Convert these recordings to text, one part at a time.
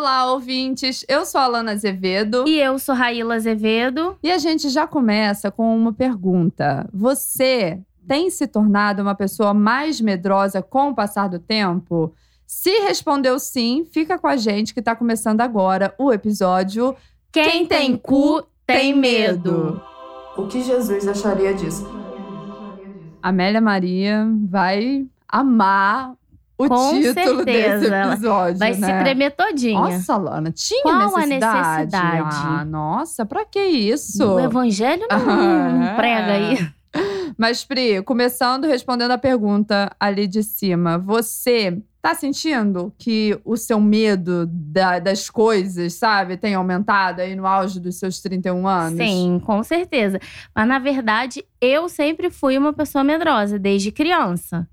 Olá, ouvintes. Eu sou a Alana Azevedo. E eu sou Raíla Azevedo. E a gente já começa com uma pergunta. Você tem se tornado uma pessoa mais medrosa com o passar do tempo? Se respondeu sim, fica com a gente que tá começando agora o episódio Quem, tem cu tem medo. O que Jesus acharia disso? Amélia Maria vai amar o Com título certeza, desse episódio, Vai né? se tremer todinha. Nossa, Lana, tinha Qual a necessidade? necessidade? Ah, nossa, pra que isso? O evangelho não, não Ah. prega aí. Mas, Pri, começando respondendo a pergunta ali de cima, você tá sentindo que o seu medo da- das coisas, sabe, tem aumentado aí no auge dos seus 31 anos? Sim, com certeza. Mas na verdade, eu sempre fui uma pessoa medrosa desde criança,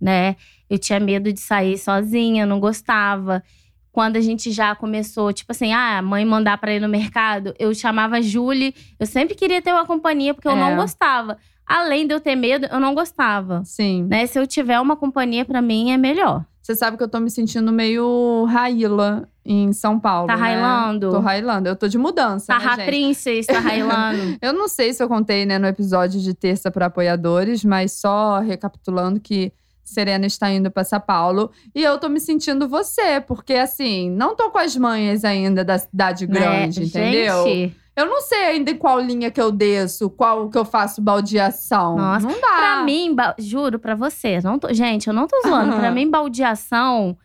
né? Eu tinha medo de sair sozinha, não gostava. Quando a gente já começou, tipo assim, ah, a mãe mandar pra ir no mercado, eu chamava a Julie. Eu sempre queria ter uma companhia porque eu É. não gostava. Além de eu ter medo, eu não gostava. Sim. Né? Se eu tiver uma companhia, pra mim é melhor. Você sabe que eu tô me sentindo meio Raíla em São Paulo, Tá né? railando? Tô railando. Eu tô de mudança, né, Sarra gente? Princess, tá railando. Eu não sei se eu contei, né, no episódio de terça para apoiadores, mas só recapitulando que Serena está indo para São Paulo e eu tô me sentindo você, porque assim, não tô com as manhas ainda da cidade grande, Né? entendeu? Gente, Eu não sei ainda em qual linha que eu desço, qual que eu faço baldeação. Nossa, não dá. Pra mim, juro pra você, não tô- gente, eu não tô zoando. pra mim, baldeação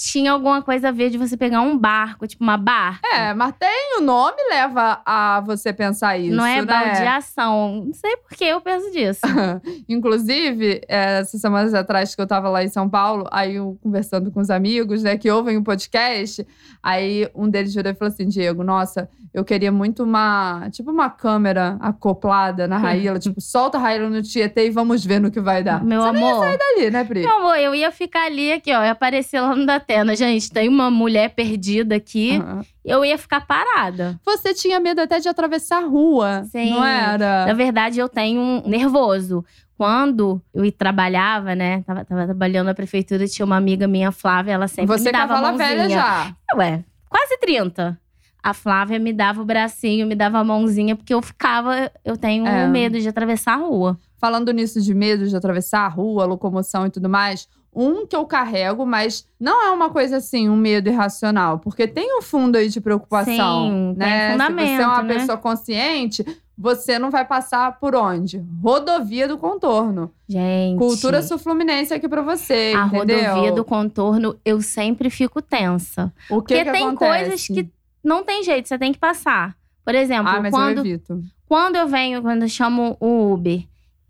tinha alguma coisa a ver de você pegar um barco, tipo uma barca. É, mas tem o nome leva a você pensar isso, não é né? baldeação. Não sei por que eu penso disso. Inclusive, é, essas semanas atrás que eu tava lá em São Paulo, aí eu conversando com os amigos, né, que ouvem o podcast, aí um deles virou e falou assim: Diego, nossa, eu queria muito uma, tipo, uma câmera acoplada na Raíla, tipo, solta a Raíla no Tietê e vamos ver no que vai dar. Meu amor. Ali, né, Pri? Meu amor, eu ia ficar ali aqui, ó. Ia aparecer lá no Datena. Gente, tem uma mulher perdida aqui. Aham. Eu ia ficar parada. Você tinha medo até de atravessar a rua, Sim. não era? Na verdade, eu tenho um nervoso. Quando eu trabalhava, né? Tava, tava trabalhando na prefeitura, tinha uma amiga minha, Flávia, ela sempre Você me dava a mãozinha. velha já. Ué, quase 30. A Flávia me dava o bracinho, me dava a mãozinha, porque eu ficava. Eu tenho É. medo de atravessar a rua. Falando nisso de medo de atravessar a rua, locomoção e tudo mais, um que eu carrego, mas não é uma coisa assim, um medo irracional, porque tem um fundo aí de preocupação, Sim, tem né? Se você é fundamento, uma né? pessoa consciente, você não vai passar por onde? Rodovia do contorno. Gente. Cultura sul-fluminense aqui pra você, A entendeu? rodovia do contorno, eu sempre fico tensa. O que Porque que tem acontece? coisas que não tem jeito, você tem que passar. Por exemplo, Ah, mas eu quando, evito. quando eu venho, quando eu chamo o Uber,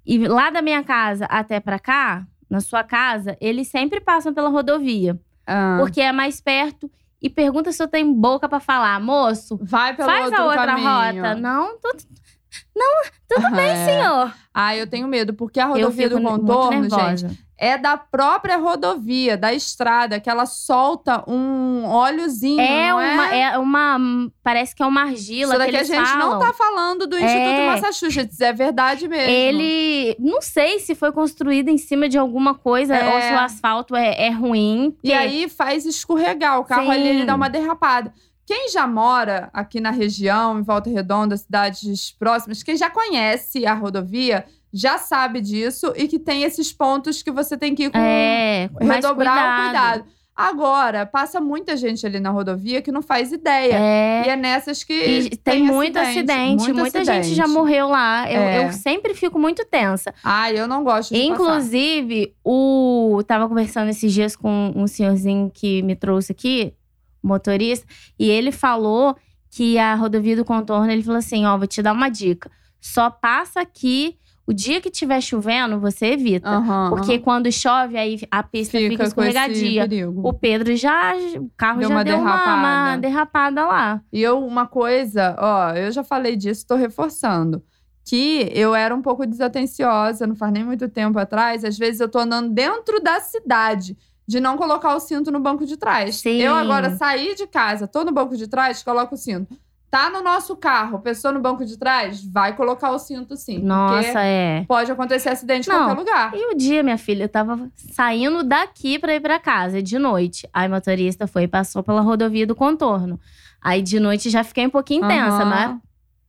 e lá da minha casa até pra cá, na sua casa, eles sempre passam pela rodovia. Ah, Porque é mais perto. E pergunta se eu tenho boca pra falar, moço. vai pelo Faz a outra caminho. rota. Não, tudo, tudo bem, É. senhor. Ah, eu tenho medo, porque a rodovia do contorno, gente, é da própria rodovia, da estrada, que ela solta um óleozinho, É não uma, é uma. Parece que é uma argila Isso que daqui a eles gente falam. não tá falando do Instituto É. Massachusetts, é verdade mesmo. Ele. Não sei se foi construído em cima de alguma coisa É. ou se o asfalto é, é ruim. E aí faz escorregar, o carro ali ele Sim. dá uma derrapada. Quem já mora aqui na região, em Volta Redonda, cidades próximas, quem já conhece a rodovia, já sabe disso e que tem esses pontos que você tem que ir com É, redobrar o cuidado. cuidado. Agora, passa muita gente ali na rodovia que não faz ideia. É. E é nessas que E tem muito acidente, muito muita gente acidente. já morreu lá. Eu, É. eu sempre fico muito tensa. Ai, eu não gosto de passar. Inclusive, o tava conversando esses dias com um senhorzinho que me trouxe aqui, motorista, e ele falou que a rodovia do contorno, ele falou assim: ó, vou te dar uma dica. Só passa aqui O dia que tiver chovendo, você evita. Aham, Porque aham. quando chove, aí a pista fica, fica escorregadia. O Pedro já. O carro Deu já uma deu uma, uma derrapada. derrapada lá. E eu, uma coisa, ó, eu já falei disso, tô reforçando. Que eu era um pouco desatenciosa, não faz nem muito tempo atrás. Às vezes eu tô andando dentro da cidade, de não colocar o cinto no banco de trás. Sim. Eu agora saí de casa, tô no banco de trás, coloco o cinto. Tá no nosso carro, pessoa no banco de trás, vai colocar o cinto sim. porque Nossa, é. pode acontecer acidente em qualquer lugar. E o dia, minha filha, eu tava saindo daqui pra ir pra casa, de noite. Aí o motorista foi e passou pela rodovia do contorno. Aí de noite já fiquei um pouquinho tensa, Aham. mas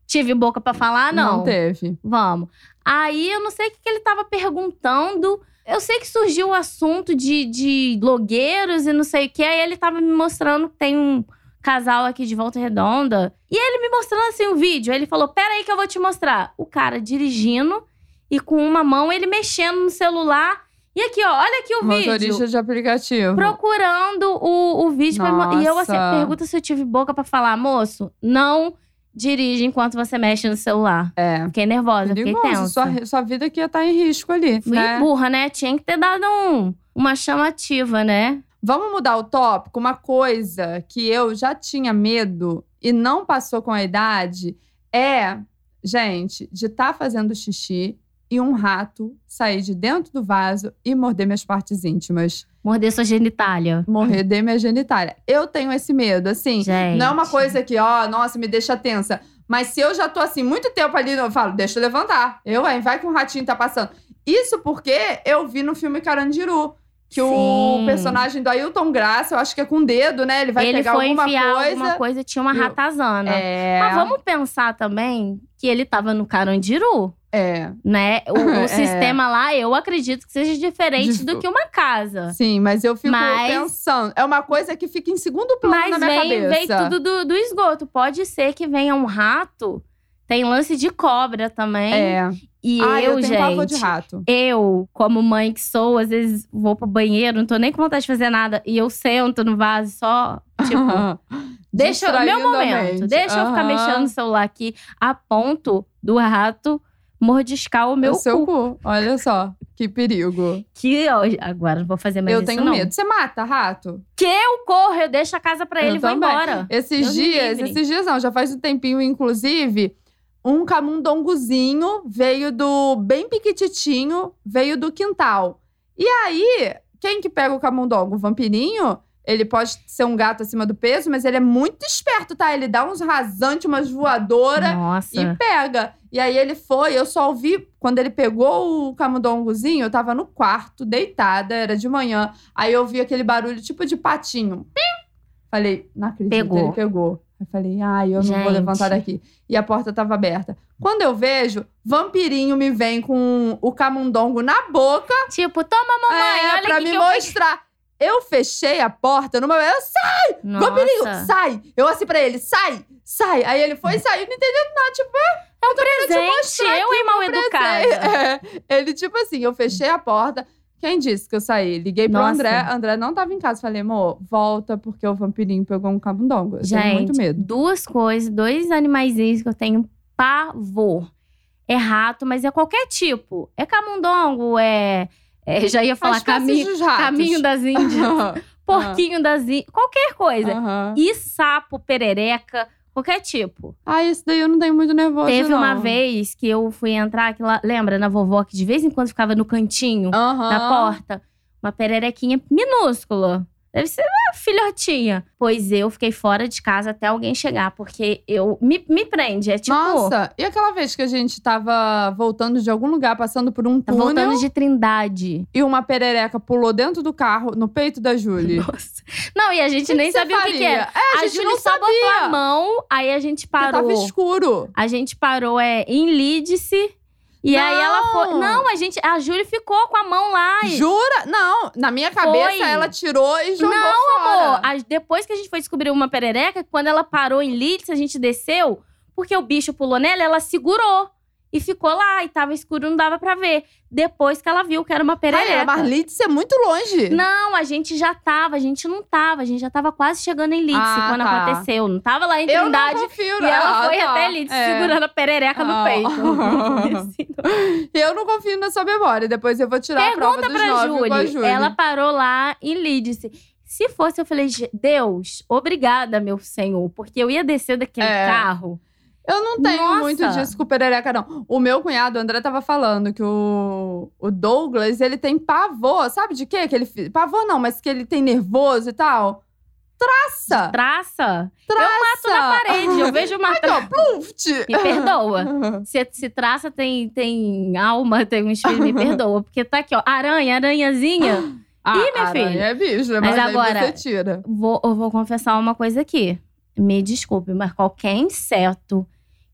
tive boca pra falar, não. Não teve. Vamos. Aí eu não sei o que, que ele tava perguntando. Eu sei que surgiu o assunto de, de blogueiros e não sei o que. Aí ele tava me mostrando que tem um casal aqui de Volta Redonda. E ele me mostrando assim um vídeo. Ele falou: Pera aí que eu vou te mostrar. O cara dirigindo e com uma mão ele mexendo no celular. E aqui, ó, olha aqui o Motorista vídeo. de aplicativo. Procurando o, o vídeo. pra E eu assim, pergunta se eu tive boca pra falar, moço, não dirige enquanto você mexe no celular. É. Fiquei nervosa, fiquei Perigoso. tensa. Sua, sua vida que ia estar em risco ali. Fui né? burra, né? Tinha que ter dado um, uma chamativa, né? Vamos mudar o tópico? Uma coisa que eu já tinha medo e não passou com a idade é, gente, de estar fazendo xixi e um rato sair de dentro do vaso e morder minhas partes íntimas. Morder sua genitália. Morder minha genitália. Eu tenho esse medo, assim. Gente. Não é uma coisa que, ó, nossa, me deixa tensa. Mas se eu já tô assim, muito tempo ali, eu falo, deixa eu levantar. Eu, hein, vai que um ratinho tá passando. Isso porque eu vi no filme Carandiru. Que o Sim. personagem do Ailton Graça, eu acho que é com o dedo, né? Ele vai ele pegar foi alguma enfiar coisa. alguma coisa, tinha uma e o- ratazana. É. Mas vamos pensar também que ele tava no Carandiru, É. né? O, o É. sistema lá, eu acredito que seja diferente Dif- do que uma casa. Sim, mas eu fico Mas- pensando. É uma coisa que fica em segundo plano Mas na minha vem, vem cabeça. tudo do, do esgoto. Pode ser que venha um rato. Tem lance de cobra também. É. E ah, eu, eu gente, rato. eu, como mãe que sou, às vezes vou pro banheiro, não tô nem com vontade de fazer nada. E eu sento no vaso só, tipo, deixa eu- meu momento. Deixa eu ficar mexendo no celular aqui, a ponto do rato mordiscar o meu o seu cu. cu. Olha só, que perigo. Que ó, agora não vou fazer mais eu isso, tenho não. medo. Você mata rato? Que eu corro, eu deixo a casa pra Eu ele e vou embora. Esses Deus dias, esses dias não, já faz um tempinho, inclusive, um camundongozinho veio do bem piquititinho, veio do quintal. E aí, quem que pega o camundongo? O vampirinho? Ele pode ser um gato acima do peso, mas ele é muito esperto, tá? Ele dá uns rasantes, umas voadoras Nossa. e pega. E aí ele foi, eu só ouvi quando ele pegou o camundongozinho, eu tava no quarto, deitada, era de manhã. Aí eu ouvi aquele barulho tipo de patinho. Falei, não acredito, Pegou. ele pegou. Eu falei, ai, eu não vou Gente. levantar daqui. E a porta tava aberta. Quando eu vejo, vampirinho me vem com o camundongo na boca Tipo, toma, mamãe, é, olha pra aqui me que eu mostrar. Eu fechei a porta numa eu Vampirinho, Nossa. sai! Eu assim pra ele, sai! Sai! Aí ele foi e saiu, não entendeu nada. Tipo, É um presente, eu e mal educada. é. Ele, tipo assim, eu fechei a porta. Quem disse que eu saí? Liguei pro Nossa. André. André não tava em casa. Falei, amor, volta, porque o vampirinho pegou um camundongo. Eu tenho muito Gente, medo. duas coisas, dois animaizinhos que eu tenho pavor. É rato, mas é qualquer tipo. É camundongo, é. é- já ia falar caminho, caminho das Índias, porquinho das Índias, qualquer coisa. Aham. E sapo, perereca, qualquer tipo. Ah, esse daí eu não tenho muito nervoso, Teve não. uma vez que eu fui entrar, que lá, lembra, na vovó, que de vez em quando ficava no cantinho Aham. da porta, uma pererequinha minúscula. Deve ser uma filhotinha. Pois eu fiquei fora de casa até alguém chegar, porque eu me, me prende. É tipo, Nossa, e aquela vez que a gente tava voltando de algum lugar, passando por um tá túnel voltando de Trindade. e uma perereca pulou dentro do carro, no peito da Julie? Nossa. Não, e a gente que nem que sabia o que, que faria? era. É, a, a gente Júlia não só botou a mão, aí a gente Porque parou. Tava escuro. A gente parou é, em Lídice. E aí ela foi. Não! Não, a gente. A Júlia ficou com a mão lá. e- Jura? Não, na minha cabeça Foi. ela tirou e jogou Não, fora. amor. a- depois que a gente foi descobrir uma perereca, quando ela parou em Leeds, a gente desceu, porque o bicho pulou nela, ela segurou. E ficou lá. E tava escuro, não dava pra ver. Depois que ela viu que era uma Ai, perereca. a Marlitz é muito longe. Não, a gente já tava, a gente não tava. A gente já tava quase chegando em Lidse Ah, quando tá. aconteceu. Não tava lá em eu não Trindade. confio. E ela ah, foi tá. até Lidse É. segurando a perereca no Ah. peito. Eu não confio na sua memória. Depois eu vou tirar a prova Pergunta dos pra nove com a Júlia. Júlia. Ela parou lá em Lidse. Se fosse, eu falei, "Je- Deus, obrigada, meu senhor, porque eu ia descer daquele É. carro. Eu não tenho Nossa. muito disso com perereca, não. O meu cunhado, o André, tava falando que o, o Douglas, ele tem pavor. Sabe de quê? Que ele, pavor não, mas que ele tem nervoso e tal. Traça! Traça. Traça! Eu mato na parede. Eu vejo uma pluft! Me perdoa. Se, se traça tem, tem alma, tem um espírito, me perdoa. Porque tá aqui, ó. Aranha, aranhazinha. Ah, Ih, minha aranha filha. é bicho, Mas mas, agora- você tira. Vou, eu vou confessar uma coisa aqui. Me desculpe, mas qualquer inseto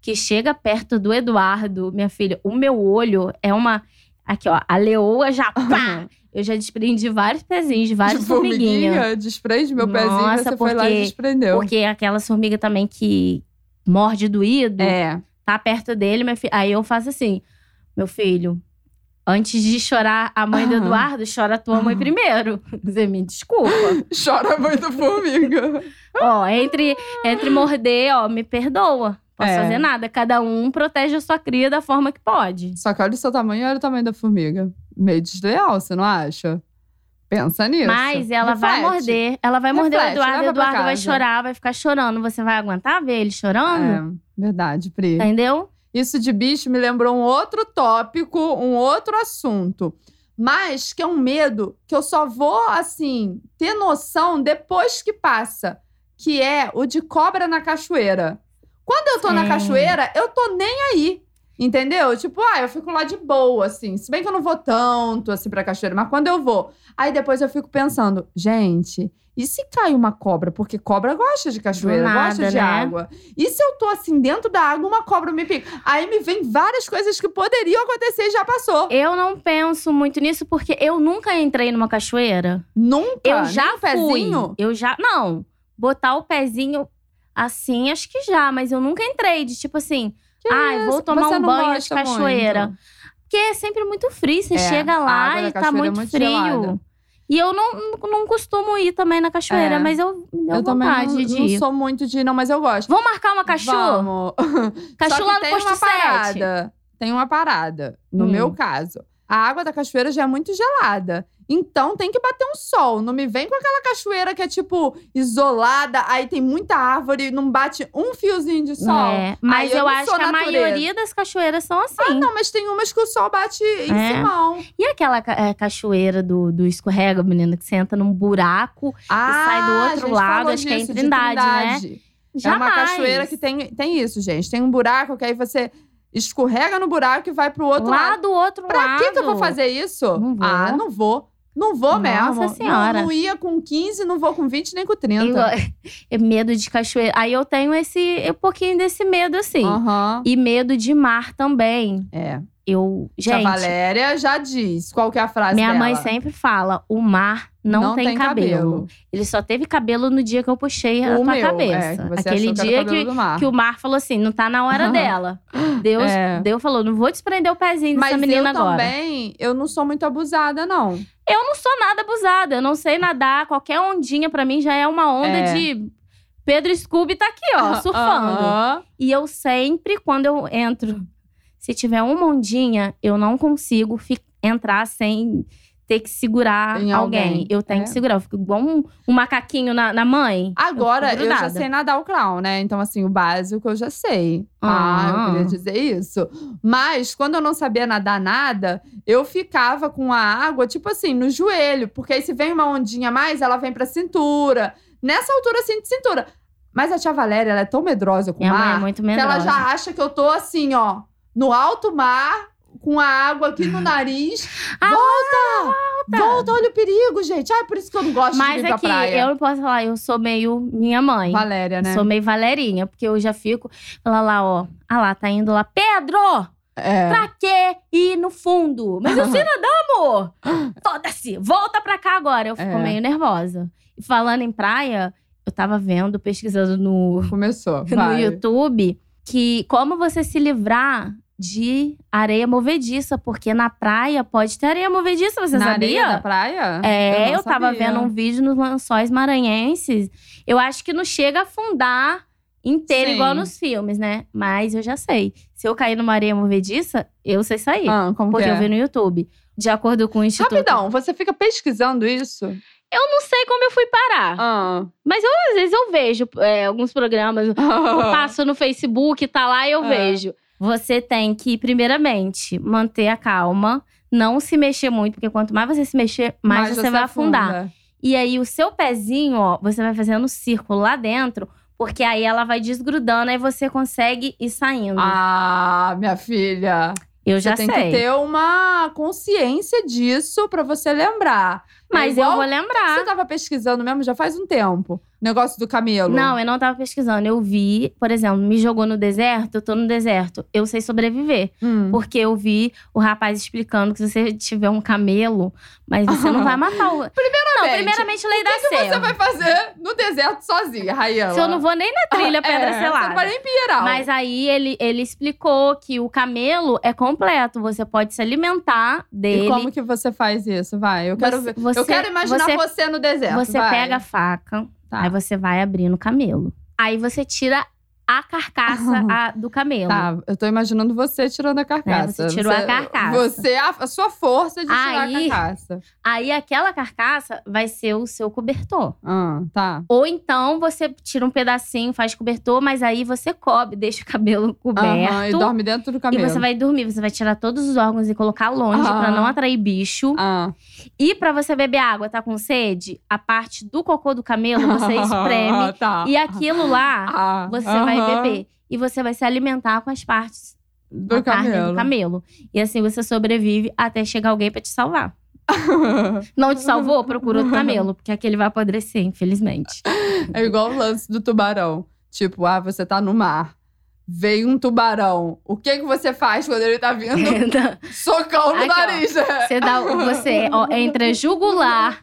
que chega perto do Eduardo, minha filha, o meu olho é uma. Aqui, ó. A leoa já. Pá! Eu já desprendi vários pezinhos, várias de formiguinhas. formiguinha, desprende meu pezinho, Nossa, você foi lá e porque- desprendeu. Porque aquela formiga também que morde doído. É. tá perto dele, minha filha. Aí eu faço assim, meu filho, antes de chorar a mãe do. Eduardo, chora a tua mãe primeiro. Você me desculpa. Chora muito formiga. ó, entre, entre morder, ó, me perdoa. Posso É. fazer nada. Cada um protege a sua cria da forma que pode. Só que olha o seu tamanho e olha o tamanho da formiga. Meio desleal, você não acha? Pensa nisso. Mas ela vai Reflete. morder. Ela vai morder o Reflete, Eduardo. O Eduardo vai chorar, vai ficar chorando. Você vai aguentar ver ele chorando? É, verdade, Pri. Entendeu? Isso de bicho me lembrou um outro tópico, um outro assunto. Mas que é um medo que eu só vou, assim, ter noção depois que passa. Que é o de cobra na cachoeira. Quando eu tô na Sim. cachoeira, eu tô nem aí. Entendeu? Tipo, ah, eu fico lá de boa, assim. Se bem que eu não vou tanto, assim, pra cachoeira. Mas quando eu vou. Aí depois eu fico pensando, gente, e se cai uma cobra? Porque cobra gosta de cachoeira, nada, gosta de né? água. E se eu tô assim dentro da água, uma cobra me pica? Aí me vem várias coisas que poderiam acontecer e já passou. Eu não penso muito nisso porque eu nunca entrei numa cachoeira. Nunca. Eu nem já pezinho. fui. Eu já. Não. Botar o pezinho assim, acho que já, mas eu nunca entrei de tipo assim. Que Ai, vou isso? tomar um banho de cachoeira. muito? Porque é sempre muito frio. Você É, chega lá e tá cachoeira é muito, muito frio. gelada. E eu não, não, costumo ir também na cachoeira, É. mas eu me deu Eu também vontade não, de não ir. sou muito de ir, não, mas eu gosto. Vamos marcar uma cachu? Vamos. Cachu lá no tem posto uma 7. parada. Tem uma parada, no Hum. meu caso. A água da cachoeira já é muito gelada. Então tem que bater um sol. Não me vem com aquela cachoeira que é tipo isolada, aí tem muita árvore, não bate um fiozinho de sol. É, mas eu eu, acho que a natureza. maioria das cachoeiras são assim. Ah, não, mas tem umas que o sol bate em É. cima. E aquela é, cachoeira do, do escorrega, menina, que você entra num buraco Ah, sai do outro lado, acho que é em disso, de Trindade, né? Trindade. Jamais. É uma cachoeira que tem, tem isso, gente. Tem um buraco que aí você escorrega no buraco e vai pro outro Lá lado. do outro Pra lado. que, que eu vou fazer isso? Não vou. Ah, não vou. Não vou Nossa mesmo. Senhora. Não, não ia com 15, não vou com 20 nem com 30. Eu, é medo de cachoeira. Aí eu tenho esse um pouquinho desse medo, assim. Aham. E medo de mar também. É. Eu, gente, Valéria já diz. Qual que é a frase minha dela? mãe sempre fala: o mar não, Não tem, tem cabelo. cabelo. Ele só teve cabelo no dia que eu puxei a O tua meu, cabeça. é, que Aquele que dia que, mar. que o mar falou assim: não tá na hora dela. Deus, É. Deus falou: não vou desprender o pezinho dessa Mas menina eu agora. também, eu não sou muito abusada, não. Eu não sou nada abusada, eu não sei nadar. Qualquer ondinha pra mim já é uma onda É. de. Pedro Scooby tá aqui, ó, surfando. Aham. E eu sempre, quando eu entro, se tiver uma ondinha, eu não consigo fi- entrar sem ter que segurar alguém. alguém, Eu tenho é. que segurar. Eu fico igual um, um macaquinho na, na mãe. Agora, fico eu, já sei nadar o clown, né? Então, assim, o básico eu já sei. Ah, Ah. eu queria dizer isso. Mas, quando eu não sabia nadar nada, eu ficava com a água, tipo assim, no joelho. Porque aí, se vem uma ondinha a mais, ela vem pra cintura. Nessa altura, assim, de cintura. Mas a tia Valéria, ela é tão medrosa com o é mar, muito que ela medrosa. já acha que eu tô, assim, ó, no alto mar, com a água aqui no nariz. Ah, volta! Volta, olha o perigo, gente. Ah, por isso que eu não gosto de Mas ir pra é que praia. eu não posso falar, eu sou meio minha mãe. Valéria, né? Sou meio Valerinha, porque eu já fico. Lá, lá, ó. Ah lá, tá indo lá. Pedro! É. Pra quê ir no fundo? Mas eu sei nadar, amor! Foda-se! Volta pra cá agora. Eu fico É. meio nervosa. E falando em praia, eu tava vendo, pesquisando no, Começou. no vai. YouTube, que como você se livrar de areia movediça, porque na praia pode ter areia movediça, você Na sabia? areia da praia? É, eu, não tava sabia. vendo um vídeo nos lençóis maranhenses. Eu acho que não chega a afundar inteiro, Sim. igual nos filmes, né? Mas eu já sei. Se eu cair numa areia movediça, eu sei sair. Ah, como porque que é? eu vi no YouTube. De acordo com o Instituto. Rapidão, você fica pesquisando isso? Eu não sei como eu fui parar. Ah. Mas eu, às vezes eu vejo é, alguns programas. Eu passo no Facebook, tá lá e eu É. vejo. Você tem que, primeiramente, manter a calma. Não se mexer muito, porque quanto mais você se mexer, mais, você, vai afundar. afunda. E aí, o seu pezinho, ó, você vai fazendo um círculo lá dentro, porque aí ela vai desgrudando, aí você consegue ir saindo. Ah, minha filha. eu já você tem sei. que ter uma consciência disso pra você lembrar. Mas É eu igual vou lembrar. Você tava pesquisando mesmo já faz um tempo. Negócio do camelo. Não, eu não tava pesquisando. Eu vi, por exemplo, me jogou no deserto, eu tô no deserto. Eu sei sobreviver. Hum. Porque eu vi o rapaz explicando que se você tiver um camelo, mas você não vai matar o. Não, primeiramente, lei da O que, que você selva. vai fazer no deserto sozinha, Raíla? Se eu não vou nem na trilha Pedra é, Você Selada. não vai nem. Mas aí ele, ele explicou que o camelo é completo. Você pode se alimentar dele. E como que você faz isso? Vai, eu quero Você- ver. você- eu quero imaginar você- você, no deserto. Você vai. pega a faca, Tá. aí você vai abrindo o camelo. Aí você tira a carcaça a- do camelo. Tá, eu tô imaginando você tirando a carcaça. É, você tirou a carcaça. Você, a, a sua força de tirar Aí- a carcaça. Aí aquela carcaça vai ser o seu cobertor. Ah, tá. Ou então você tira um pedacinho, faz cobertor, mas aí você cobre, deixa o cabelo coberto. Aham, e dorme dentro do E camelo. você vai dormir, você vai tirar todos os órgãos e colocar longe Ah. pra não atrair bicho. Ah. E pra você beber água, tá com sede? A parte do cocô do camelo você espreme tá. e aquilo lá Ah, você vai aham. beber. E você vai se alimentar com as partes Do camelo. do camelo. E assim você sobrevive até chegar alguém pra te salvar. Não te salvou? Procura outro camelo, porque aquele vai apodrecer, infelizmente. É igual o lance do tubarão. Tipo, ah, você tá no mar. Veio um tubarão. O que que você faz quando ele tá vindo? Socão no Aqui, ó. nariz. Você dá, você, ó, entre a jugular,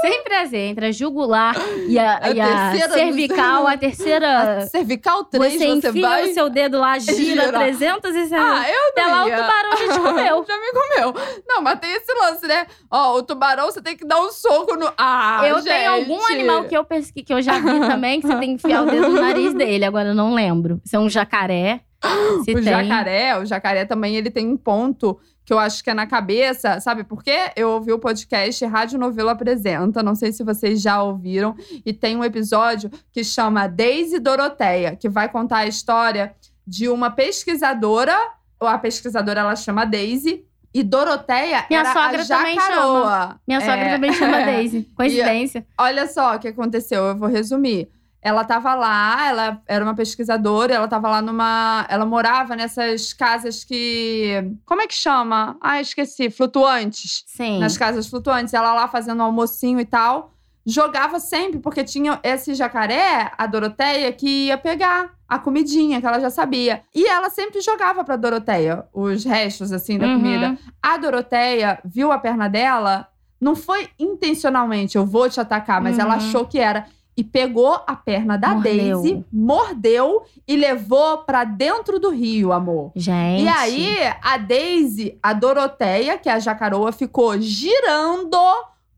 sempre assim, entre a jugular e a, A e a do- cervical, a terceira. Cervical 3, Você você, enfia vai. o seu dedo lá, gira Gira. 360. Ah, eu até lá o tubarão já te comeu. já me comeu. Não, mas tem esse lance, né? Ó, o tubarão você tem que dar um soco no. Ah, eu gente. tenho algum animal que eu pesqui, que eu já vi também, que você tem que enfiar o dedo no nariz dele. Agora eu não lembro. Um jacaré. Se O tem. jacaré, o jacaré também, ele tem um ponto que eu acho que é na cabeça, sabe por quê? Eu ouvi o podcast Rádio Novelo Apresenta, não sei se vocês já ouviram, e tem um episódio que chama Daisy Doroteia, que vai contar a história de uma pesquisadora, a pesquisadora ela chama Daisy, e Doroteia Minha era sogra a também jacaroa. Minha sogra É. também chama Daisy. Coincidência. Olha só o que aconteceu, eu vou resumir. Ela tava lá, ela era uma pesquisadora, ela tava lá numa. Ela morava nessas casas que. Como é que chama? Ah, esqueci. Flutuantes. Sim. Nas casas flutuantes. Ela lá fazendo almocinho e tal. Jogava sempre, porque tinha esse jacaré, a Doroteia, que ia pegar a comidinha, que ela já sabia. E ela sempre jogava pra Doroteia os restos, assim, da Uhum. comida. A Doroteia viu a perna dela, não foi intencionalmente, eu vou te atacar, mas ela Uhum. achou que era. E pegou a perna da Mordeu. Daisy, mordeu e levou pra dentro do rio, amor. Gente. E aí, a Daisy, a Doroteia, que é a jacaroa, ficou girando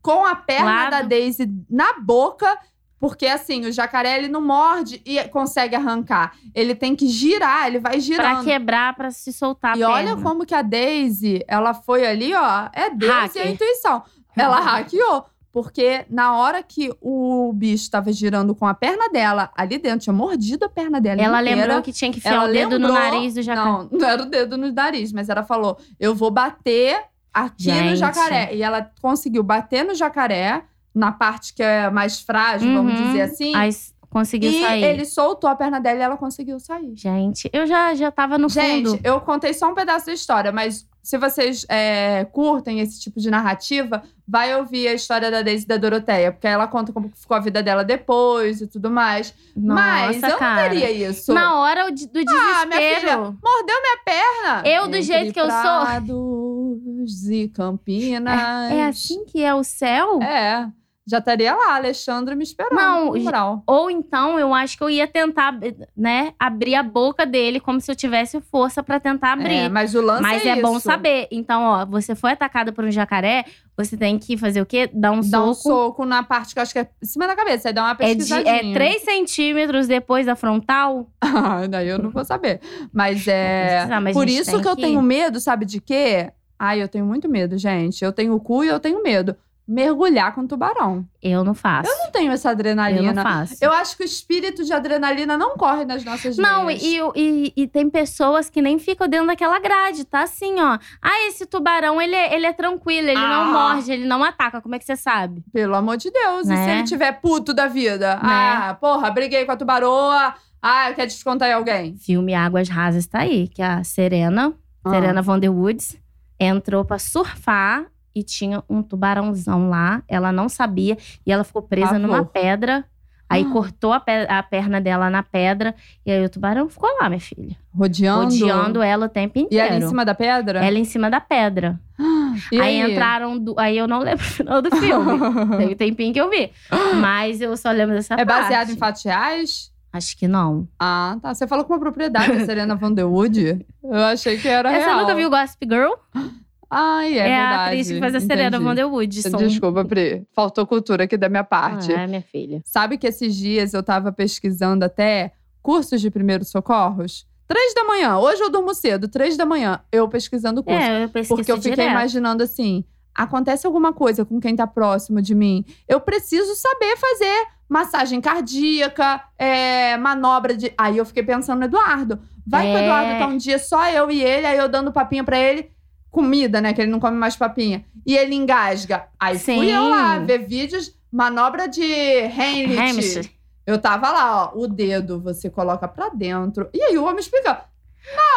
com a perna da Daisy na boca. Porque, assim, o jacaré, ele não morde e consegue arrancar. Ele tem que girar, ele vai Pra girando. quebrar, pra se soltar E olha como que a Daisy, ela foi ali, ó. É Deus e a Hacker. intuição. Ela hackeou. Porque na hora que o bicho tava girando com a perna dela ali dentro, tinha mordido a perna dela Ela inteira. lembrou que tinha que enfiar Ela o dedo no lembrou- nariz do jacaré. Não, não era o dedo no nariz, mas ela falou: eu vou bater aqui no Gente. jacaré. E ela conseguiu bater no jacaré, na parte que é mais frágil, vamos Uhum. dizer assim. Aí s- conseguiu e sair. ele soltou a perna dela e ela conseguiu sair. Gente, eu já, já tava no Gente, fundo. eu contei só um pedaço da história, mas se vocês é, curtem esse tipo de narrativa, vai ouvir a história da Daisy e da Doroteia, porque ela conta como ficou a vida dela depois e tudo mais. mas Nossa, eu cara. não teria isso. Na hora do Ah, minha desespero. filha, Mordeu minha perna. Eu, do Entre jeito que eu sou. Prados e Campinas. é assim que é o céu? É. já estaria lá, Alexandre me esperando. Não, no mural. Ou então eu acho que eu ia tentar, né, abrir a boca dele como se eu tivesse força pra tentar abrir. É, mas o lance Mas é, é, bom saber. Então, ó, você foi atacada por um jacaré, você tem que fazer o quê? Dar um Dá um soco. soco na parte que eu acho que é em cima da cabeça. Aí dá uma É, de, pesquisadinha. é 3 centímetros depois da frontal. Ah, Daí eu não vou saber. Mas é. Mas Por isso tem que eu que- tenho medo, sabe de quê? Ai, eu tenho muito medo, gente. Eu tenho o cu e eu tenho medo. Mergulhar com tubarão. Eu não faço. Eu não tenho essa Eu adrenalina. não faço. Eu acho que o espírito de adrenalina não corre nas nossas Não, veias. e, e, e tem pessoas que nem ficam dentro daquela grade, tá assim, ó. Ah, esse tubarão, ele é, ele é tranquilo, ele Ah. não morde, ele não ataca. Como é que você sabe? Pelo amor de Deus. E se Né? ele tiver puto da vida? Ah, porra, briguei com a tubaroa. Ah, quer descontar em alguém? Filme Águas Rasas tá aí, que a Serena, Ah. Serena Van der Woods, entrou pra surfar e tinha um tubarãozão lá. Ela não sabia e ela ficou presa numa pedra. Aí Ah. cortou a, pe- a perna dela na pedra. E aí o tubarão ficou lá, minha filha. Rodeando. Rodeando ela o tempo E inteiro. ela em cima da pedra? Ela em cima da pedra. E aí, entraram. do- Aí eu não lembro o final do filme. Um tempinho que eu vi. Mas eu só lembro dessa É parte. baseado em fatos reais? Acho que não. Ah, tá. Você falou com uma propriedade, a Serena Van der Wood. Eu achei que era Você real. nunca viu Gossip Girl? Ai, é, verdade. a atriz que faz a Serena Entendi. Van der Wood. São... Desculpa, Pri. Faltou cultura aqui da minha parte. Ah, é, minha filha. Sabe que esses dias eu tava pesquisando até cursos de primeiros socorros? Três da manhã. Hoje eu durmo cedo, três da manhã. Eu pesquisando curso. É, eu pesquiso porque eu fiquei direto. imaginando assim: acontece alguma coisa com quem tá próximo de mim, eu preciso saber fazer massagem cardíaca, é, manobra de. Aí eu fiquei pensando no Eduardo. Vai que o É. Eduardo tá um dia só eu e ele, aí eu dando papinha pra ele. Comida, né? Que ele não come mais papinha. E ele engasga. Aí fui Sim. eu lá ver vídeos, manobra de. Heimlich. Eu tava lá, ó, o dedo você coloca pra dentro. E aí o homem explica.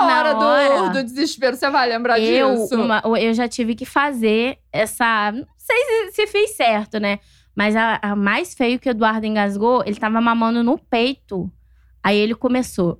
Na Na hora, do- hora. Do, desespero, você vai lembrar Eu, disso? uma- eu já tive que fazer essa. Não sei se, se fiz certo, né? Mas a, a mais feio que o Eduardo engasgou, ele tava mamando no peito. Aí ele começou.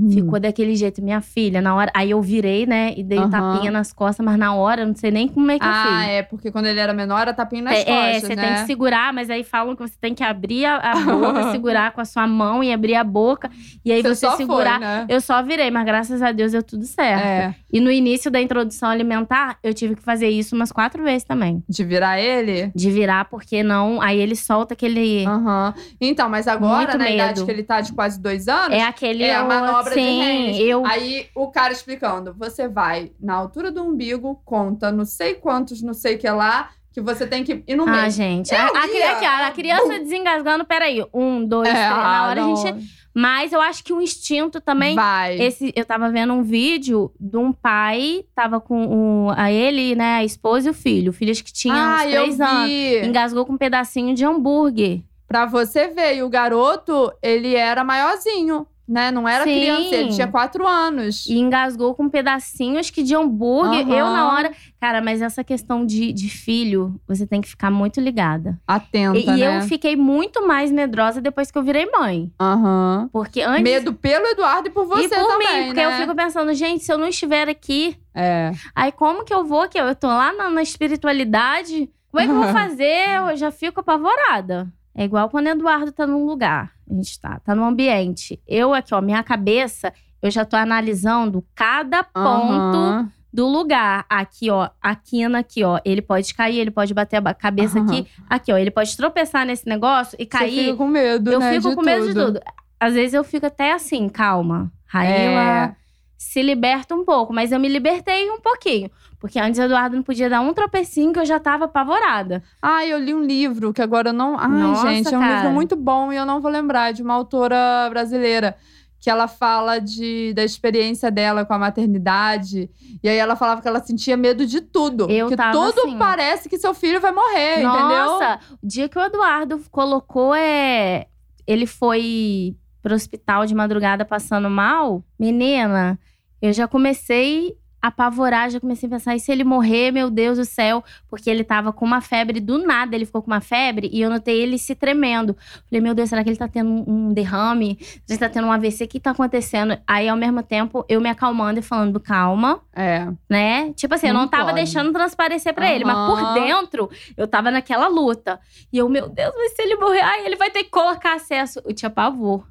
Hum. Ficou daquele jeito, minha filha, na hora. Aí eu virei, né? E dei um Aham. tapinha nas costas, mas na hora eu não sei nem como é que eu Ah, fiz. é, porque quando ele era menor, era tapinha nas É, é, costas, você né? tem que segurar, mas aí falam que você tem que abrir a, a boca, segurar com a sua mão e abrir a boca. E aí você, só segurar. foi, né? Eu só virei, mas graças a Deus deu tudo certo. É, E no início da introdução alimentar, eu tive que fazer isso umas quatro vezes também. de virar ele? De virar, porque não. Aí ele solta aquele. Aham. Então, mas agora, Muito na medo. idade que ele tá de quase dois anos, É aquele. É a manobra de Sim, Heimlich. eu. Aí o cara explicando: você vai na altura do umbigo, conta não sei quantos, não sei o que lá, que você tem que ir no meio. Ah, gente. A, a, a, criança desengasgando, peraí. Um, dois, É, três. Na ah, hora não. a gente. Mas eu acho que o instinto também. Vai. Esse, eu tava vendo um vídeo de um pai, tava com o, a ele, né, a esposa e o filho. O filho acho que tinha ah, uns três anos. Engasgou com um pedacinho de hambúrguer. Pra você ver, e o garoto, ele era maiorzinho, né? Não era Sim. criança, ele tinha quatro anos. E engasgou com pedacinhos que de hambúrguer. Aham. Eu, na hora. Cara, mas essa questão de, de filho, você tem que ficar muito ligada. Atenta, E, e né? eu fiquei muito mais medrosa depois que eu virei mãe. Aham. Porque antes. Medo pelo Eduardo e por você e por também, mim, porque né? eu fico pensando, gente, se eu não estiver aqui, É. aí como que eu vou aqui? Eu tô lá na, na espiritualidade. Como é que eu vou fazer? Eu já fico apavorada. É igual quando o Eduardo tá num lugar. A gente tá, tá num ambiente. Eu aqui, ó, minha cabeça, eu já tô analisando cada ponto Aham. do lugar. Aqui, ó, a quina aqui, ó. Ele pode cair, ele pode bater a cabeça Aham. aqui. Aqui, ó, ele pode tropeçar nesse negócio e Você cair. fica com medo, eu né? fico de com medo de tudo. tudo. Às vezes eu fico até assim, calma. Raíla É. se liberta um pouco, mas eu me libertei um pouquinho. Porque antes o Eduardo não podia dar um tropecinho que eu já tava apavorada. Ah, eu li um livro que agora eu não. Ai, Nossa, gente, é um cara. livro muito bom e eu não vou lembrar, de uma autora brasileira. Que ela fala de, da experiência dela com a maternidade. E aí ela falava que ela sentia medo de tudo. Eu que tudo assim. parece que seu filho vai morrer, entendeu? Nossa, o dia que o Eduardo colocou é. Ele foi pro hospital de madrugada passando mal. Menina, eu já comecei apavorar, já comecei a pensar, e se ele morrer, meu Deus do céu? Porque ele tava com uma febre, do nada ele ficou com uma febre, e eu notei ele se tremendo. Falei, meu Deus, será que ele tá tendo um derrame? Ele tá tendo um AVC, o que tá acontecendo? Aí, ao mesmo tempo, eu me acalmando e falando, calma, É. né? Tipo assim, eu Não não tava pode. deixando transparecer pra ele, mas por dentro, eu tava naquela luta. E eu, meu Deus, mas se ele morrer, ai, ele vai ter que colocar acesso. Eu tinha pavor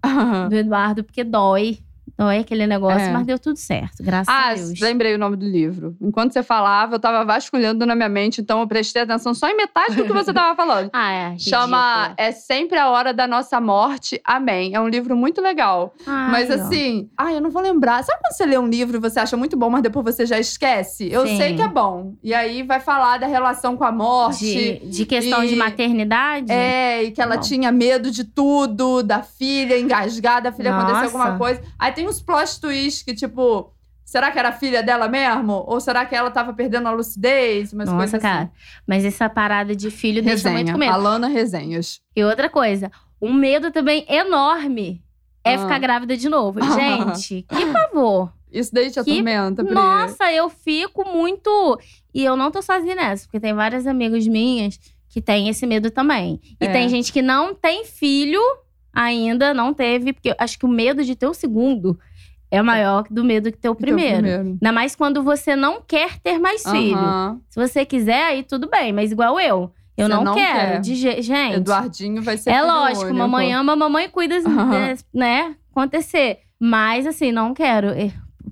do Eduardo, porque dói. Dói aquele negócio, É. mas deu tudo certo, graças Ah, a Deus. lembrei o nome do livro. Enquanto você falava, eu tava vasculhando na minha mente, então eu prestei atenção só em metade do que você tava falando. Ah, é. Chama É Sempre a Hora da Nossa Morte, Amém. É um livro muito legal. Ai, mas assim, ai, eu não vou lembrar. Sabe quando você lê um livro e você acha muito bom, mas depois você já esquece? Eu Sim. sei que é bom. E aí vai falar da relação com a morte. De, de questão de e- maternidade? É, e que ela Bom. tinha medo de tudo, da filha engasgada, a filha aconteceu Nossa. alguma coisa. Aí tem uns plot twists que, tipo, será que era filha dela mesmo? Ou será que ela tava perdendo a lucidez? Umas Nossa, coisas cara. assim. Mas essa parada de filho deixa muito com Resenha. medo. Alana Resenhas. E outra coisa, um medo também enorme é Ah. ficar grávida de novo. Gente, que favor. Isso daí te Que- atormenta, Pri. Nossa, eu fico muito. E eu não tô sozinha nessa, porque tem várias amigas minhas que têm esse medo também. E É. tem gente que não tem filho ainda, não teve, porque eu acho que o medo de ter o segundo é maior do medo de ter o primeiro. primeiro. Ainda mais quando você não quer ter mais filho. Aham. Se você quiser, aí tudo bem, mas igual eu. Eu não, não quero. quer. De je- Gente. Eduardinho vai ser É filho lógico, único. mamãe ama, mamãe cuida, de- né? Acontecer. Mas, assim, não quero.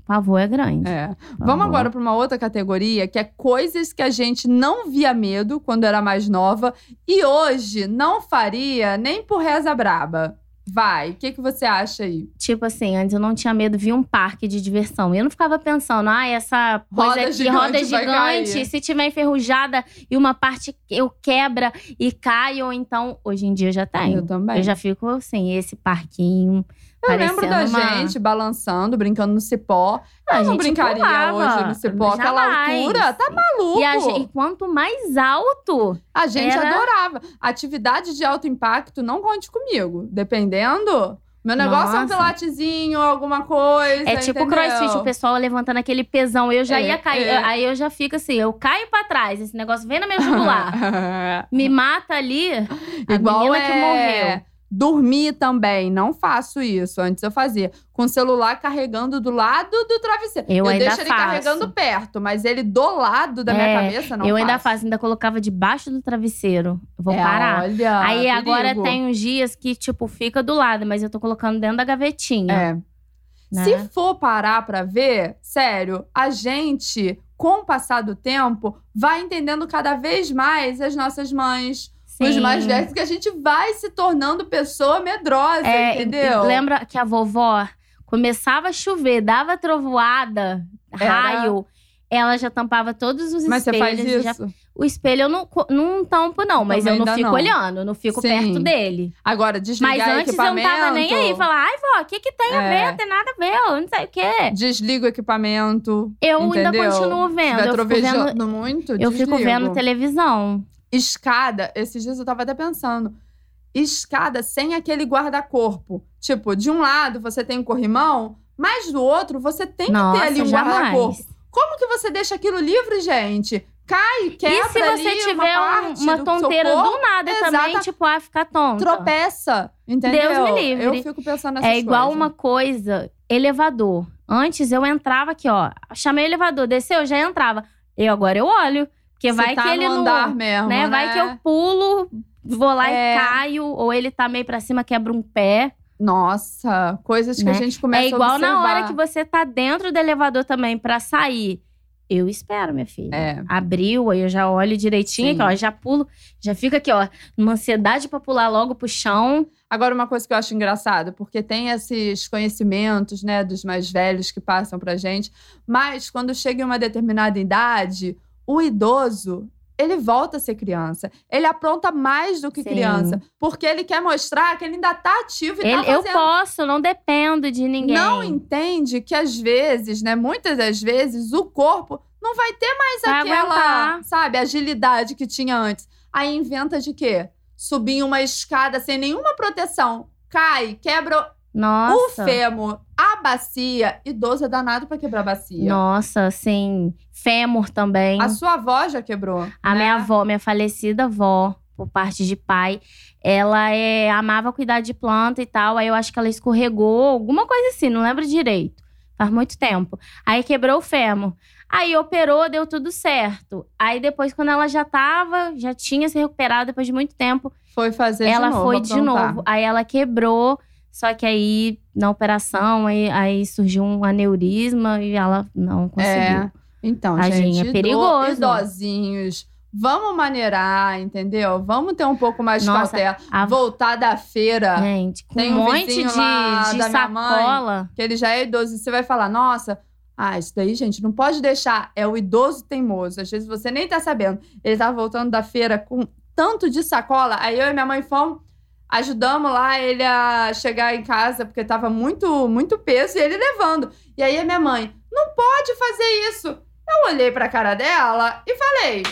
O pavor é grande. É. Vamos agora para uma outra categoria, que é coisas que a gente não via medo quando era mais nova e hoje não faria nem por reza braba. Vai, o que, que você acha aí? Tipo assim, antes eu não tinha medo de vir um parque de diversão. E eu não ficava pensando, ah, essa coisa Roda aqui, gigante roda gigante, se tiver enferrujada e uma parte eu quebra e cai, ou então, hoje em dia já tenho. Eu também. Eu já fico assim, esse parquinho. Eu lembro da uma- gente balançando, brincando no cipó. A Eu não gente brincaria pulava. hoje no cipó, aquela altura. Tá maluco? E, a gente- quanto mais alto, A gente Era- adorava. Atividade de alto impacto, não conte comigo. Dependendo, meu negócio é um Nossa. pilatezinho, alguma coisa. É tipo entendeu? crossfit, o pessoal levantando aquele pesão. Eu já É, ia cair. é. aí eu já fico assim, eu caio pra trás. Esse negócio vem na minha jugular. Me mata ali. A Igual menina é... que morreu. Dormir também, não faço isso. Antes eu fazia. Com o celular carregando do lado do travesseiro. Eu ainda deixo ele faço. carregando perto, mas ele do lado da minha É, cabeça não eu ainda faço. ainda colocava debaixo do travesseiro. Eu vou É, parar. Olha, Aí agora perigo. tem uns dias que, tipo, fica do lado, mas eu tô colocando dentro da gavetinha. É. né? Se for parar pra ver, sério, a gente, com o passar do tempo, vai entendendo cada vez mais as nossas mães, os mais velhos, que a gente vai se tornando pessoa medrosa, É, entendeu? Lembra que a vovó começava a chover, dava trovoada, Era- raio. Ela já tampava todos os Mas você espelhos. faz e já- isso? O espelho eu não, não tampo, não, mas eu não ainda fico não. olhando, não fico Sim. perto dele. Agora, desligar Mas antes eu não equipamento. tava nem aí. Falar, ai, vó, o que, que tem a É. ver? Não tem nada a ver, eu não sei o quê. Desliga o equipamento. Eu ainda entendeu? continuo Se vendo. estiver Eu fico vendo, muito, eu fico desligo. vendo televisão. Escada, esses dias eu tava até pensando. Escada sem aquele guarda-corpo. Tipo, de um lado você tem um corrimão, mas do outro você tem que Nossa, ter ali um guarda-corpo. Como que você deixa aquilo livre, gente? Cai, quebra E se você ali tiver uma, um- uma do tonteira corpo, do nada também, Exata- tipo, ah, ficar tonta. tropeça, entendeu? Deus me livre. Eu fico pensando nessas É igual coisas. uma coisa, elevador. Antes eu entrava aqui, ó. Chamei o elevador, desceu, já entrava. Eu agora eu olho. Porque vai tá que ele não. mesmo, né? né? Vai que eu pulo, vou lá É. e caio, ou ele tá meio pra cima, quebra um pé. Nossa, coisas que Né? a gente começa é igual a observar. na hora que você tá dentro do elevador também pra sair. Eu espero, minha filha. É. Abriu, aí eu já olho direitinho aqui, ó. Já pulo, já fica aqui, ó, numa ansiedade pra pular logo pro chão. Agora, uma coisa que eu acho engraçado, porque tem esses conhecimentos, né, dos mais velhos que passam pra gente, mas quando chega em uma determinada idade, o idoso, ele volta a ser criança. Ele apronta mais do que Sim. criança, porque ele quer mostrar que ele ainda tá ativo e Ele- tá eu fazendo. posso, não dependo de ninguém. Não entende que às vezes, né, muitas das vezes, o corpo não vai ter mais Vai aquela, aguentar. sabe, agilidade que tinha antes. Aí inventa de quê? Subir uma escada sem nenhuma proteção. Cai, quebra. Nossa. O fêmur, a bacia, idoso é danado pra quebrar a bacia. Nossa, assim, fêmur também. A sua avó já quebrou. A né? minha avó, minha falecida avó, por parte de pai, ela é, amava cuidar de planta e tal. Aí eu acho que ela escorregou, alguma coisa assim, não lembro direito. Faz muito tempo. Aí quebrou o fêmur. Aí operou, deu tudo certo. Aí depois, quando ela já tava, já tinha se recuperado depois de muito tempo, Foi fazer ela de novo. foi de novo. Aí ela quebrou. Só que aí, na operação, aí, aí surgiu um aneurisma e ela não conseguiu. É. Então, Tadinha, gente, é perigoso. idosinhos, vamos maneirar, entendeu? Vamos ter um pouco mais de Nossa, cautela. A Voltar da feira, Gente, com Tem um um monte de, lá de da minha mãe. sacola. que ele já é idoso, e você vai falar, nossa. Ah, isso daí, gente, não pode deixar. É o idoso teimoso. Às vezes você nem tá sabendo. Ele tava voltando da feira com tanto de sacola. Aí eu e minha mãe fomos, ajudamos lá ele a chegar em casa, porque tava muito, muito peso, e ele levando. E aí a minha mãe, não pode fazer isso. Eu olhei pra cara dela e falei.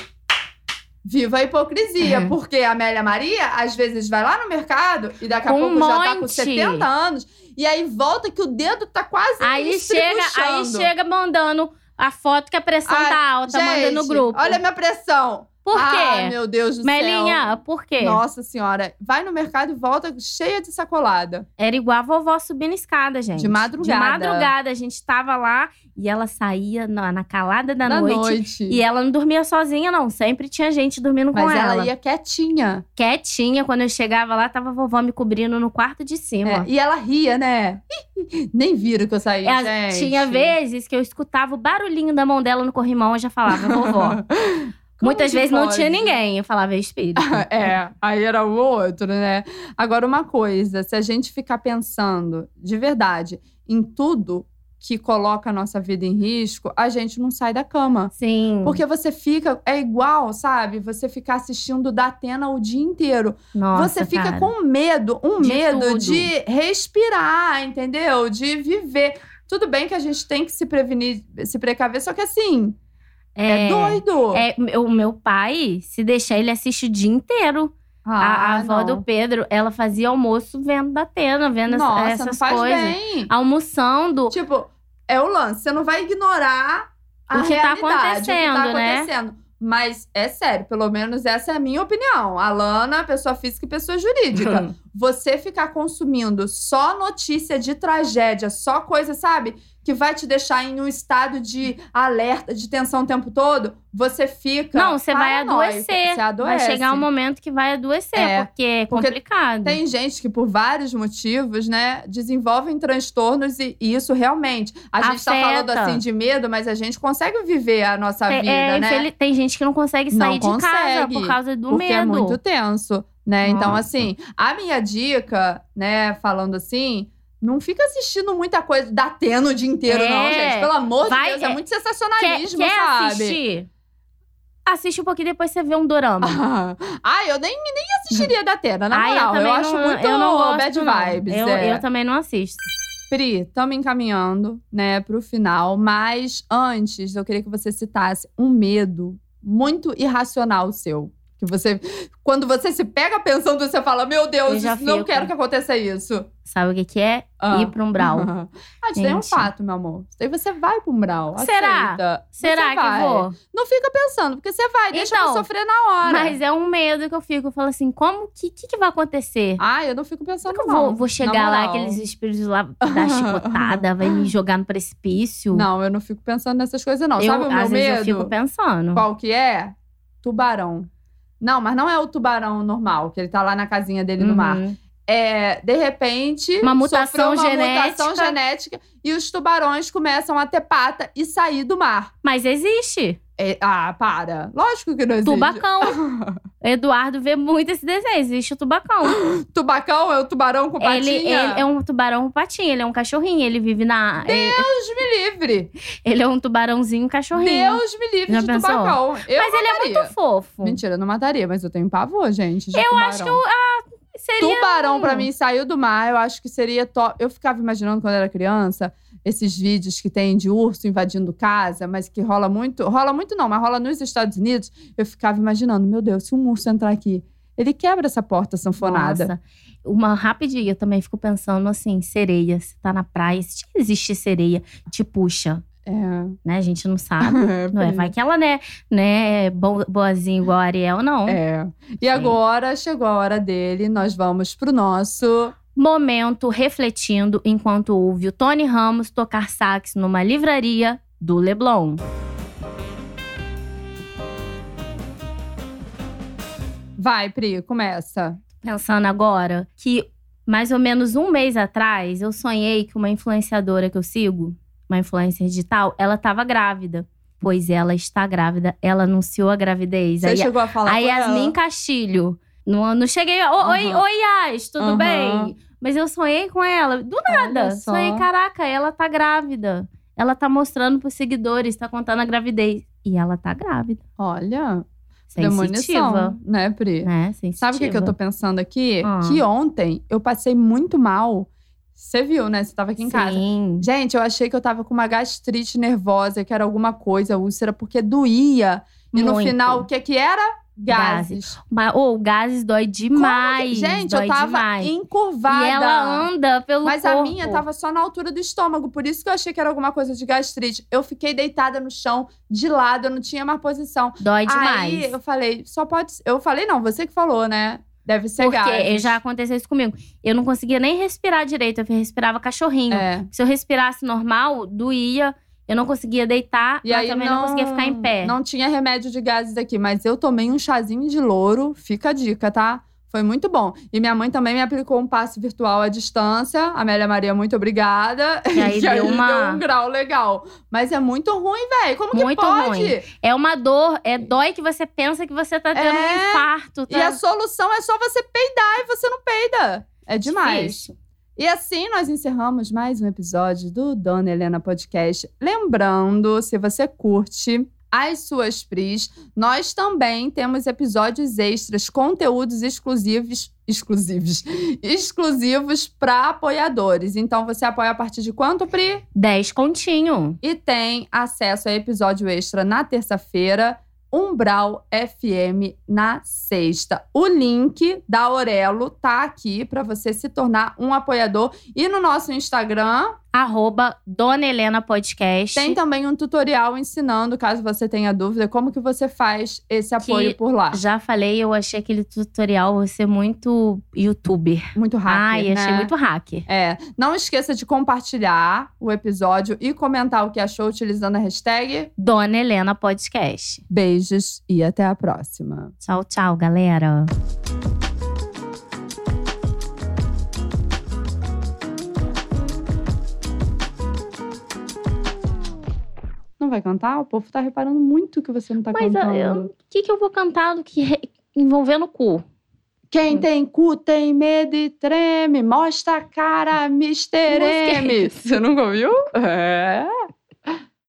Viva a hipocrisia, É. porque a Amélia Maria, às vezes, vai lá no mercado e daqui a Com pouco um já tá com monte. 70 anos. E aí volta que o dedo tá quase Aí chega, aí chega mandando a foto que a pressão Ai, tá alta, manda no Gente, grupo. Olha a minha pressão. Por quê? Ai, meu Deus do céu. Melinha, por quê? Nossa senhora, vai no mercado e volta cheia de sacolada. Era igual a vovó subindo escada, gente. De madrugada. De madrugada, a gente tava lá e ela saía na, na calada da noite. noite. E ela não dormia sozinha, não. Sempre tinha gente dormindo com Mas ela ela. ia quietinha. Quietinha, quando eu chegava lá, tava a vovó me cobrindo no quarto de cima. É, e ela ria, né? Nem viram que eu saí, É. Tinha vezes que eu escutava o barulhinho da mão dela no corrimão, eu já falava, vovó. Muitas vezes não pode? tinha ninguém, eu falava, é espírito. É, aí era o outro, né? Agora, uma coisa, se a gente ficar pensando de verdade em tudo que coloca a nossa vida em risco, a gente não sai da cama. Sim. Porque você fica, é igual, sabe? Você ficar assistindo da Atena o dia inteiro. Nossa, você fica cara. com medo, um De medo tudo. de respirar, entendeu? De viver. Tudo bem que a gente tem que se prevenir, se precaver, só que assim, é, doido. É, o meu pai, se deixar, ele assiste o dia inteiro. a, a Ah, avó do Pedro, ela fazia almoço vendo da Atena, vendo Nossa, essas não faz coisas. bem. Almoçando. Tipo, é o lance. Você não vai ignorar a O que tá realidade, o que acontecendo, tá né? acontecendo. Mas é sério, pelo menos essa é a minha opinião. Alana, pessoa física e pessoa jurídica. Você ficar consumindo só notícia de tragédia, só coisa, sabe? Que vai te deixar em um estado de alerta, de tensão o tempo todo, você fica. Não, você vai adoecer. Você Vai adoece. chegar um momento que vai adoecer, É, porque é porque complicado. Tem gente que, por vários motivos, né, desenvolvem transtornos e, e isso realmente. A gente tá falando Afeta. assim de medo, mas a gente consegue viver a nossa É, vida, é, né? Tem gente que não consegue sair Não de casa consegue, por causa do Porque medo. é muito tenso, né? Então, Nossa. assim, a minha dica, né, falando assim. Não fica assistindo muita coisa da Atena o dia inteiro, É. não, gente. Pelo amor Vai- de Deus, é, é. muito Quer, sensacionalismo, quer sabe? assistir? Assiste um pouquinho depois você vê um dorama. Ai, eu nem, nem assistiria da Atena, na Ai, moral. Eu, acho não, muito eu não gosto, bad não. vibes. Eu, é. eu também não assisto. Pri, estamos encaminhando, né, pro final. Mas antes, eu queria que você citasse um medo muito irracional seu. Você, quando você se pega pensando, você fala: Meu Eu Deus, não fico. quero que aconteça isso. Sabe o que, que é? Ah. Ir pra um brau. ah, isso daí é um fato, meu amor. Isso daí você vai pro umbral. Será? aceita. Será Você que vai. eu vou? Não fica pensando, porque você vai, deixa Então, pra sofrer na hora. Mas é um medo que eu fico. Eu falo assim, como que, que, que vai acontecer? Ah, eu não fico pensando, Como eu não. vou, vou chegar lá, aqueles espíritos lá da chicotada, vai me jogar no precipício? Não, eu não fico pensando nessas coisas, não. eu, Sabe o meu às medo? vezes eu fico pensando. Qual que é? Tubarão. Não, mas não é o tubarão normal, que ele tá lá na casinha dele no mar. Uhum. É, de repente, Uma mutação uma mutação genética. genética e os tubarões começam a ter pata e sair do mar. Mas existe. É, ah, para. Lógico que não existe. Tubacão. Eduardo vê muito esse desenho. Existe o tubacão. Tubacão é o tubarão com patinha? ele, ele é um tubarão com patinha, ele é um cachorrinho. Ele vive na. Ele, Deus me livre. ele é um tubarãozinho cachorrinho. Deus me livre Já de pensou? tubacão. Eu Mas ele é mataria. muito fofo. Mentira, eu não mataria, mas eu tenho pavor, gente. de Eu tubarão. acho que eu. Ah, seria. Tubarão, pra um- mim, saiu do mar. Eu acho que seria top. Eu ficava imaginando quando era criança esses vídeos que tem de urso invadindo casa, mas que rola muito. Rola muito, não, mas rola nos Estados Unidos. Eu ficava imaginando, meu Deus, se um urso entrar aqui, ele quebra essa porta sanfonada. Nossa. Uma rapidinha, eu também fico pensando assim, sereia. Você tá na praia, se existe sereia, te puxa. É. Né? A gente não sabe. Não é? Vai que ela, né, né, bo- boazinha igual a Ariel, não. É. E agora chegou a hora dele, nós vamos pro nosso. Momento refletindo enquanto ouve o Tony Ramos tocar sax numa livraria do Leblon. Vai, Pri, começa. Pensando agora que mais ou menos um mês atrás eu sonhei que uma influenciadora que eu sigo, uma influencer digital, ela tava grávida. Pois ela está grávida, ela anunciou a gravidez. Você Aí chegou a falar A com Yasmin ela? Castilho. Não, não cheguei. "Ô, Oi, Aham. oi, Yas, tudo Aham. bem? Mas eu sonhei com ela. Do nada. Sonhei, caraca, ela tá grávida. Ela tá mostrando pros seguidores, tá contando a gravidez. E ela tá grávida. Olha, demonição, né, Pri? Né? Sabe o que, que eu tô pensando aqui? Ah. Que ontem eu passei muito mal. Você viu, né? Você tava aqui em casa. Sim. Gente, eu achei que eu tava com uma gastrite nervosa, que era alguma coisa, úlcera, porque doía. E no Muito. final, o que que era? Gases. Mas, ô, o gases dói Como demais. Gente, dói eu tava demais. encurvada. E ela anda pelo Mas corpo. a minha tava só na altura do estômago, por isso que eu achei que era alguma coisa de gastrite. Eu fiquei deitada no chão, de lado, eu não tinha mais posição. Dói demais. Aí eu falei, só pode. Eu falei, não, você que falou, né? Deve ser Porque gases. já aconteceu isso comigo. Eu não conseguia nem respirar direito, eu respirava cachorrinho. É. Se eu respirasse normal, doía. Eu não conseguia deitar, E mas aí também não, conseguia ficar em pé. Não tinha remédio de gases aqui, mas eu tomei um chazinho de louro. Fica a dica, tá? Foi muito bom. E minha mãe também me aplicou um passe virtual à distância. Amélia Maria, muito obrigada. E aí que deu uma- deu um grau legal. Mas é muito ruim, velho. Como que Muito pode? ruim. É uma dor, é dói que você pensa que você tá tendo É. um infarto. Tá? E a solução é só você peidar e você não peida. É demais. Difícil. E assim nós encerramos mais um episódio do Dona Helena Podcast. Lembrando, se você curte as suas pris, nós também temos episódios extras, conteúdos exclusivos, exclusivos, exclusivos para apoiadores. Então você apoia a partir de quanto, Pri? 10 continho. E tem acesso a episódio extra na terça-feira, Umbral FM na sexta. O link da Aurelo tá aqui para você se tornar um apoiador. E no nosso Instagram Arroba Dona Helena Podcast. tem também um tutorial ensinando, caso você tenha dúvida, como que você faz esse apoio por lá. Já falei, eu achei aquele tutorial você muito youtuber. Muito rápido, Ai, achei né? muito hacker. É, não esqueça de compartilhar o episódio e comentar o que achou utilizando a hashtag. Dona Helena Podcast. Beijos e até a próxima. Tchau, tchau, galera. Vai cantar? O povo tá reparando muito que você não tá Mas cantando. eu- o que, que eu vou cantar do que re- envolvendo o cu? Quem tem cu tem medo e treme, mostra a cara, Mr. M. Você nunca ouviu? É.